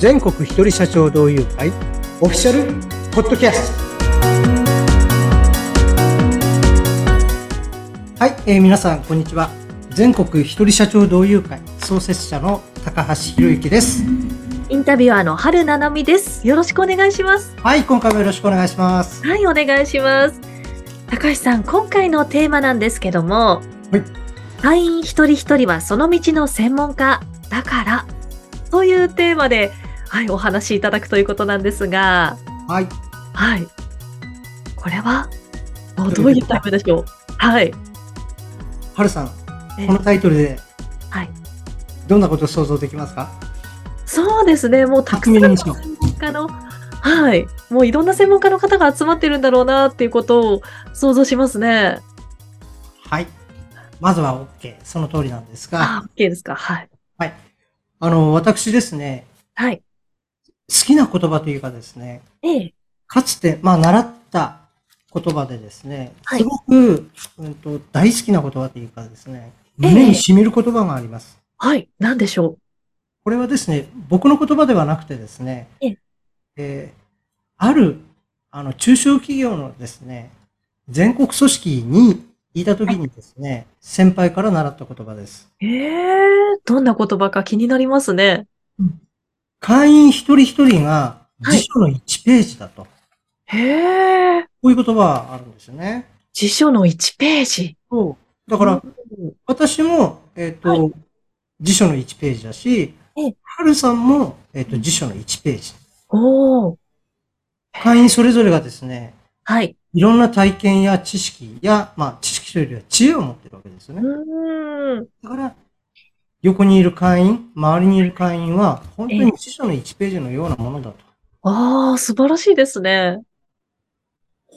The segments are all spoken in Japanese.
全国一人社長同友会オフィシャルポッドキャストはい、えー皆さんこんにちは全国一人社長同友会創設者の高橋博之ですインタビュアーの春七海です。よろしくお願いします。はい今回もよろしくお願いしますはい、お願いします。高橋さん、今回のテーマなんですけども、はい会員一人一人はその道の専門家だから、というテーマで、はい、お話しいただくということなんですが、はいはい。これは、どういった意味でしょう？はい。はるさんえこのタイトルではい。どんなことを想像できますか？そうですね、もうたくさんの専門家の、はい。もういろんな専門家の方が集まってるんだろうなっていうことを想像しますね。はいまずは OK その通りなんですがあ、OK ですか。はい。はいあの私ですねはい。好きな言葉というかですねええ。かつて、まあ、習った言葉でですね、はいすごく、うん、と大好きな言葉というかですね、ええ胸に染みる言葉があります。はい。なんでしょこれはですね、僕の言葉ではなくてですね、えええーある、あの、中小企業のですね、全国組織にいた時にですね、先輩から習った言葉です。う。ええどんな言葉か気になりますね。会員一人一人がはい辞書の1ページだと。へえ。こういう言葉があるんですよね。辞書の1ページ。そう。だから、うん、私も、えっ、と、はい辞書の1ページだしええ、はるさんも、えっ、と、辞書の1ページ。おー。会員それぞれがですね、はい。いろんな体験や知識や、まあ、知識というよりは知恵を持ってるわけですようね。ーん。だから、横にいる会員、周りにいる会員は、本当に辞書の1ページのようなものだと。ああ、素晴らしいですね。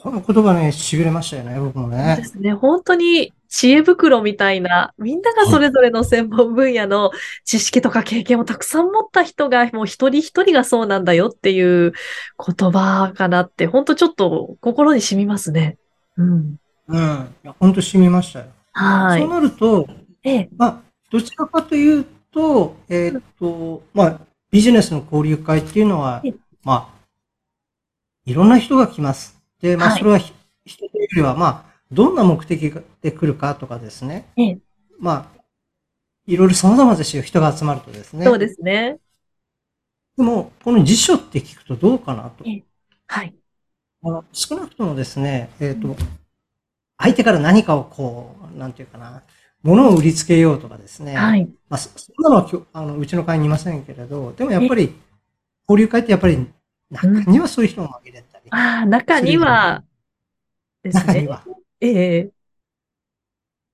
この言葉ね、痺れましたよね、僕もでね。すね。本当に知恵袋みたいな、みんながそれぞれの専門分野の知識とか経験をたくさん持った人が、もう一人一人がそうなんだよっていう言葉かなって、本当ちょっと心に染みますね。うん。うん。いや、本当染みましたよ。はい。そうなると、ええ。まあ、どちらかというと、えーっと、まあ、ビジネスの交流会っていうのはええ、まあ、いろんな人が来ます。で、まあ、はいそれはひ人というよりは、まあ、どんな目的で来るかとかですね。ええ。まあ、いろいろ様々ですよ、人が集まるとですね。そうですね。でも、この辞書って聞くとどうかなとえ。えはい。あの少なくともですね、えーっと、相手から何かをこう、なんていうかな、物を売りつけようとかですね。はい。まあ、そそんなのはあのうちの会にいませんけれど、でもやっぱり、交流会ってやっぱり、中にはそういう人も紛れたり、ああ、中には、ですね。中には、ええ。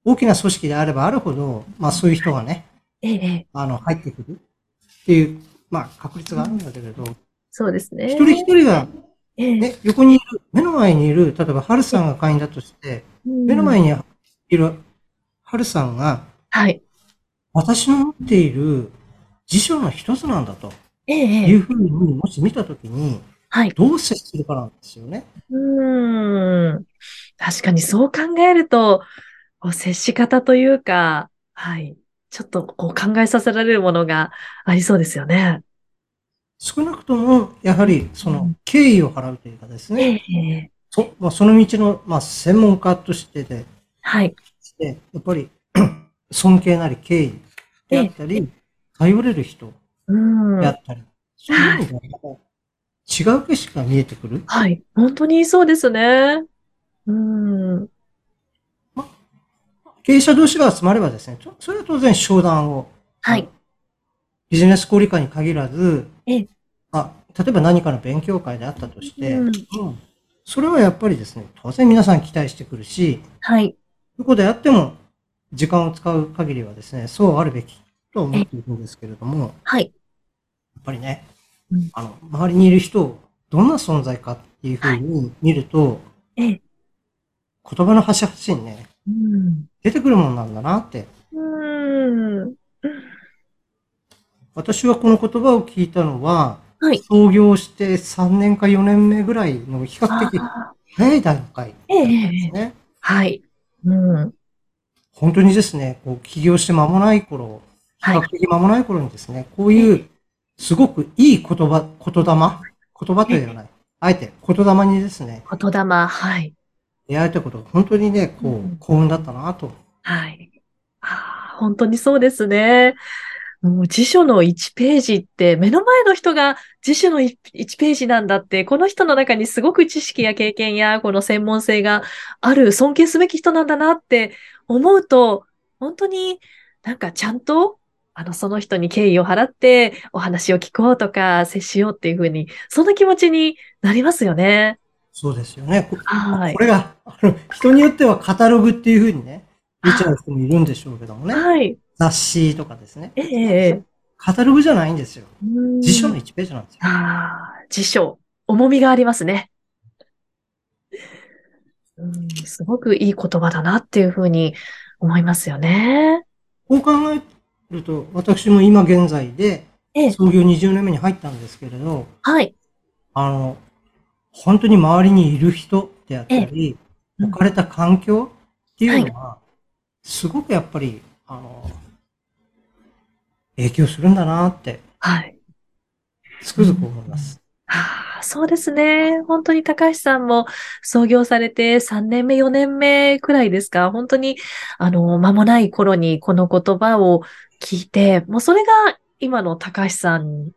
大きな組織であればあるほど、まあそういう人がね、ええ。あの、入ってくるっていう、まあ確率があるんだけれど、そうですね。一人一人が、ええ。ね、横にいる、目の前にいる、例えば、春さんが会員だとして、目の前に。にいる春さんが、はい。私の持っている辞書の一つなんだとええ。ええいうふうに、もし見たときに、はい。どう接するかなんですよね。うーん。確かにそう考えると、こう接し方というか、はい。ちょっとこう考えさせられるものがありそうですよね。少なくとも、やはり、そうのん、敬意を払うというかですえね、え。そまあ、その道の、まあ、専門家としてで、はい。してやっぱり、尊敬なり敬意であったり、頼れる人うんであ。ったり、そういうのが、違う景色が見えてくる。はい。本当にそうですね。うん。経営者同士が集まればですね、それは当然商談を、はい。ビジネス交流会に限らず、ええあ例えば何かの勉強会であったとして、うんうんそれはやっぱりですね、当然皆さん期待してくるし、はい。どこであっても時間を使う限りはですね、そうあるべきと思っているんですけれども、やっはい。ぱりねうん、あの、周りにいる人をどんな存在かっていうふうに見ると、ええ。言葉の端々にね、うん。出てくるものなんだなって。うん。私はこの言葉を聞いたのは、はい。創業して3年か4年目ぐらいの比較的あ早い段階ええですね。はい。うん。本当にですね、こう起業して間もない頃、比はい較的間もない頃にですね、こういうすごくいい言葉、言霊言葉というような、あえて言霊にですね、言霊、はい。出会えたことが本当にね、こうんう、幸運だったなと。はい。ああ、本当にそうですね。もう辞書の1ページって、目の前の人が辞書の 1, 1ページなんだって、この人の中にすごく知識や経験や、この専門性がある、尊敬すべき人なんだなって思うと、本当になんかちゃんと、あの、その人に敬意を払ってお話を聞こうとか、接しようっていうふうに、そんな気持ちになりますよね。そうですよね。こはいこ。れが、あの、人によってはカタログっていうふうにね、見ちゃう人もいるんでしょうけどもね。はい。雑誌とかですね。ええええ。カタログじゃないんですよ。うん辞書の1ページなんですよ。ああ、辞書、重みがありますね。うん、すごくいい言葉だなっていうふうに思いますよね。こう考えると、私も今現在でええ、創業20年目に入ったんですけれど、はい。あの、本当に周りにいる人であったり、うん置かれた環境っていうのは、すごくやっぱり、あの、影響するんだなって、はい。つくづく思います。ああ、そうですね。本当に高橋さんも創業されて3年目、4年目くらいですか？本当に、あの、間もない頃にこの言葉を聞いて、もうそれが今の高橋さん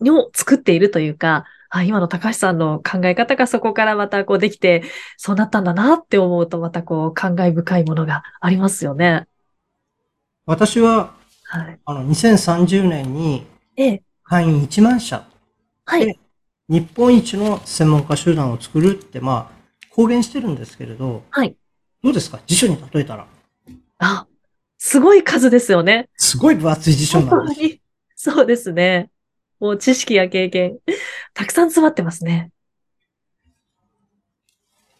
を作っているというか、あ、今の高橋さんの考え方がそこからまたこうできて、そうなったんだなって思うと、またこう感慨深いものがありますよね。私は、はい。あの、2030年にええ、会員1万社、はい。日本一の専門家集団を作るって、まあ、公言してるんですけれど、はい。どうですか？辞書に例えたら。あ、すごい数ですよね。すごい分厚い辞書本なんです。そうですね。もう知識や経験、たくさん詰まってますね。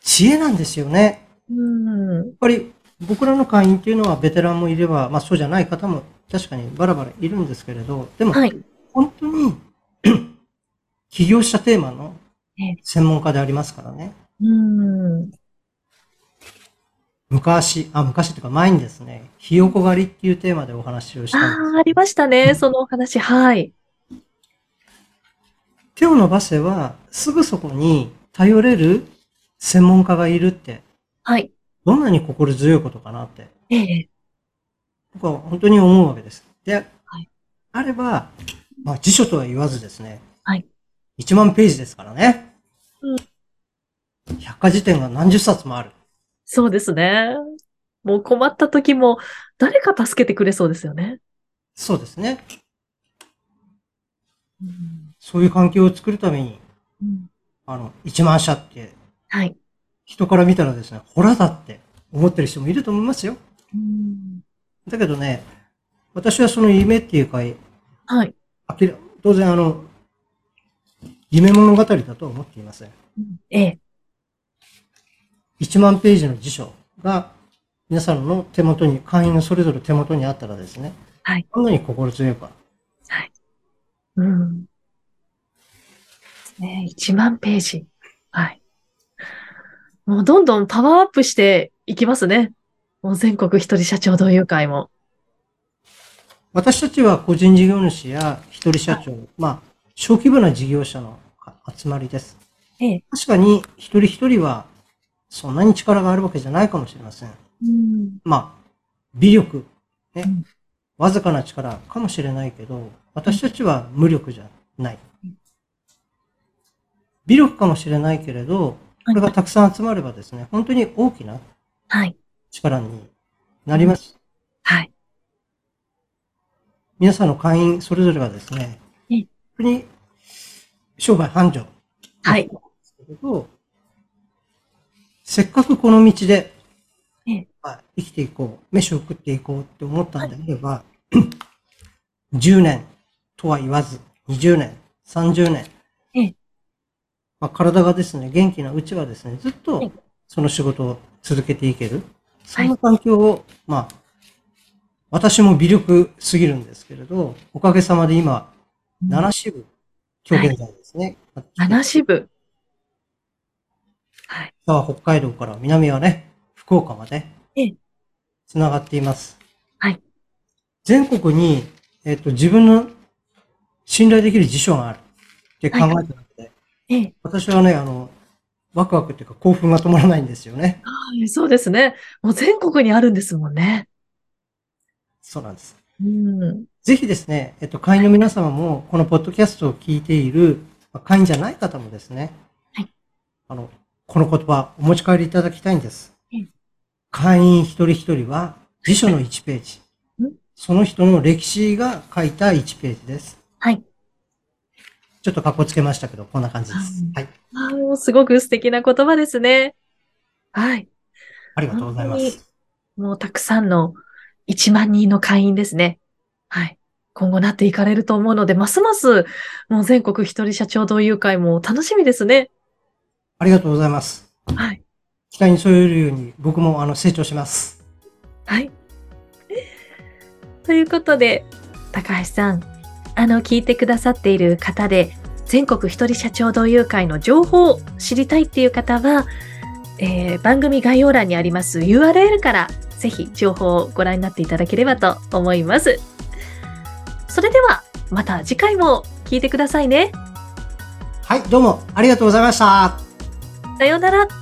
知恵なんですよね。うん。やっぱり僕らの会員っていうのはベテランもいれば、まあそうじゃない方も確かにバラバラいるんですけれど、でもはい。本当に 起業したテーマのええ専門家でありますからね。うん。昔、あ、昔っていうか前にですね、ひよこ狩りっていうテーマでお話をした。ああ、ありましたね。そのお話。はい。手を伸ばせばすぐそこに頼れる専門家がいるって、はい。どんなに心強いことかなって、ええ。僕は本当に思うわけです。で、はいあれば、まあ辞書とは言わずですね、はい。1万ページですからね。うん百科事典が何十冊もある。そうですね。もう困った時も誰か助けてくれそうですよね。そうですね。うんそういう環境を作るために、うんあの、1万社って、はい。人から見たらですね、ホラだって思ってる人もいると思いますよ。うんだけどね、私はその夢っていうか、はい。当然あの、夢物語だとは思っていません。ええ。1万ページの辞書が皆さんの手元に、会員のそれぞれ手元にあったらですね、はい。どんなに心強いか。はい。うん。ね、1万ページ。はい。もうどんどんパワーアップしていきますね。もう全国一人社長同友会も。私たちは個人事業主や一人社長、まあ、小規模な事業者の集まりです。ええ。確かに一人一人はそんなに力があるわけじゃないかもしれません。うん。まあ、微力、ねうん、わずかな力かもしれないけど、私たちは無力じゃないうん。微力かもしれないけれど、これがたくさん集まればですね、本当に大きなはい。力になります。はい。皆さんの会員それぞれがですね、うん本当に商売繁盛はい。せっかくこの道で、生きていこう、飯を食っていこうって思ったんであれば、10年とは言わず、20年、30年、ええまあ、体がですね、元気なうちはですね、ずっはといその仕事を続けていける。そんな環境を、まあ、私も微力すぎるんですけれど、おかげさまで今、7支部、今日現在ですね。七支部。はい。北海道から南はね、福岡までええ、つながっています。はい。全国に、えっ、と、自分の信頼できる辞書があるって考えたので、ええ。私はね、あの、ワクワクっていうか興奮が止まらないんですよね。はい、そうですね。もう全国にあるんですもんね。そうなんです。うん。ぜひですね、えっと、会員の皆様も、このポッドキャストを聞いている、まあ会員じゃない方もですね、はいあの、この言葉、お持ち帰りいただきたいんですうん。会員一人一人は、辞書の1ページうん。その人の歴史が書いた1ページです。はい。ちょっと格好つけましたけど、こんな感じです。うんはい。あーもうすごく素敵な言葉ですね。はい。ありがとうございま本す。もうたくさんの1万人の会員ですね。はい。今後なっていかれると思うので、ますますもう全国一人社長同友会も楽しみですね。ありがとうございます。はい。期待に添えるように、僕もあの成長します。はい。ということで、高橋さん、あの、聞いてくださっている方で、全国一人社長同友会の情報を知りたいっていう方は、えー番組概要欄にあります URL から、ぜひ情報をご覧になっていただければと思います。それでは、また次回も聞いてくださいね。はい、どうもありがとうございました。さようなら。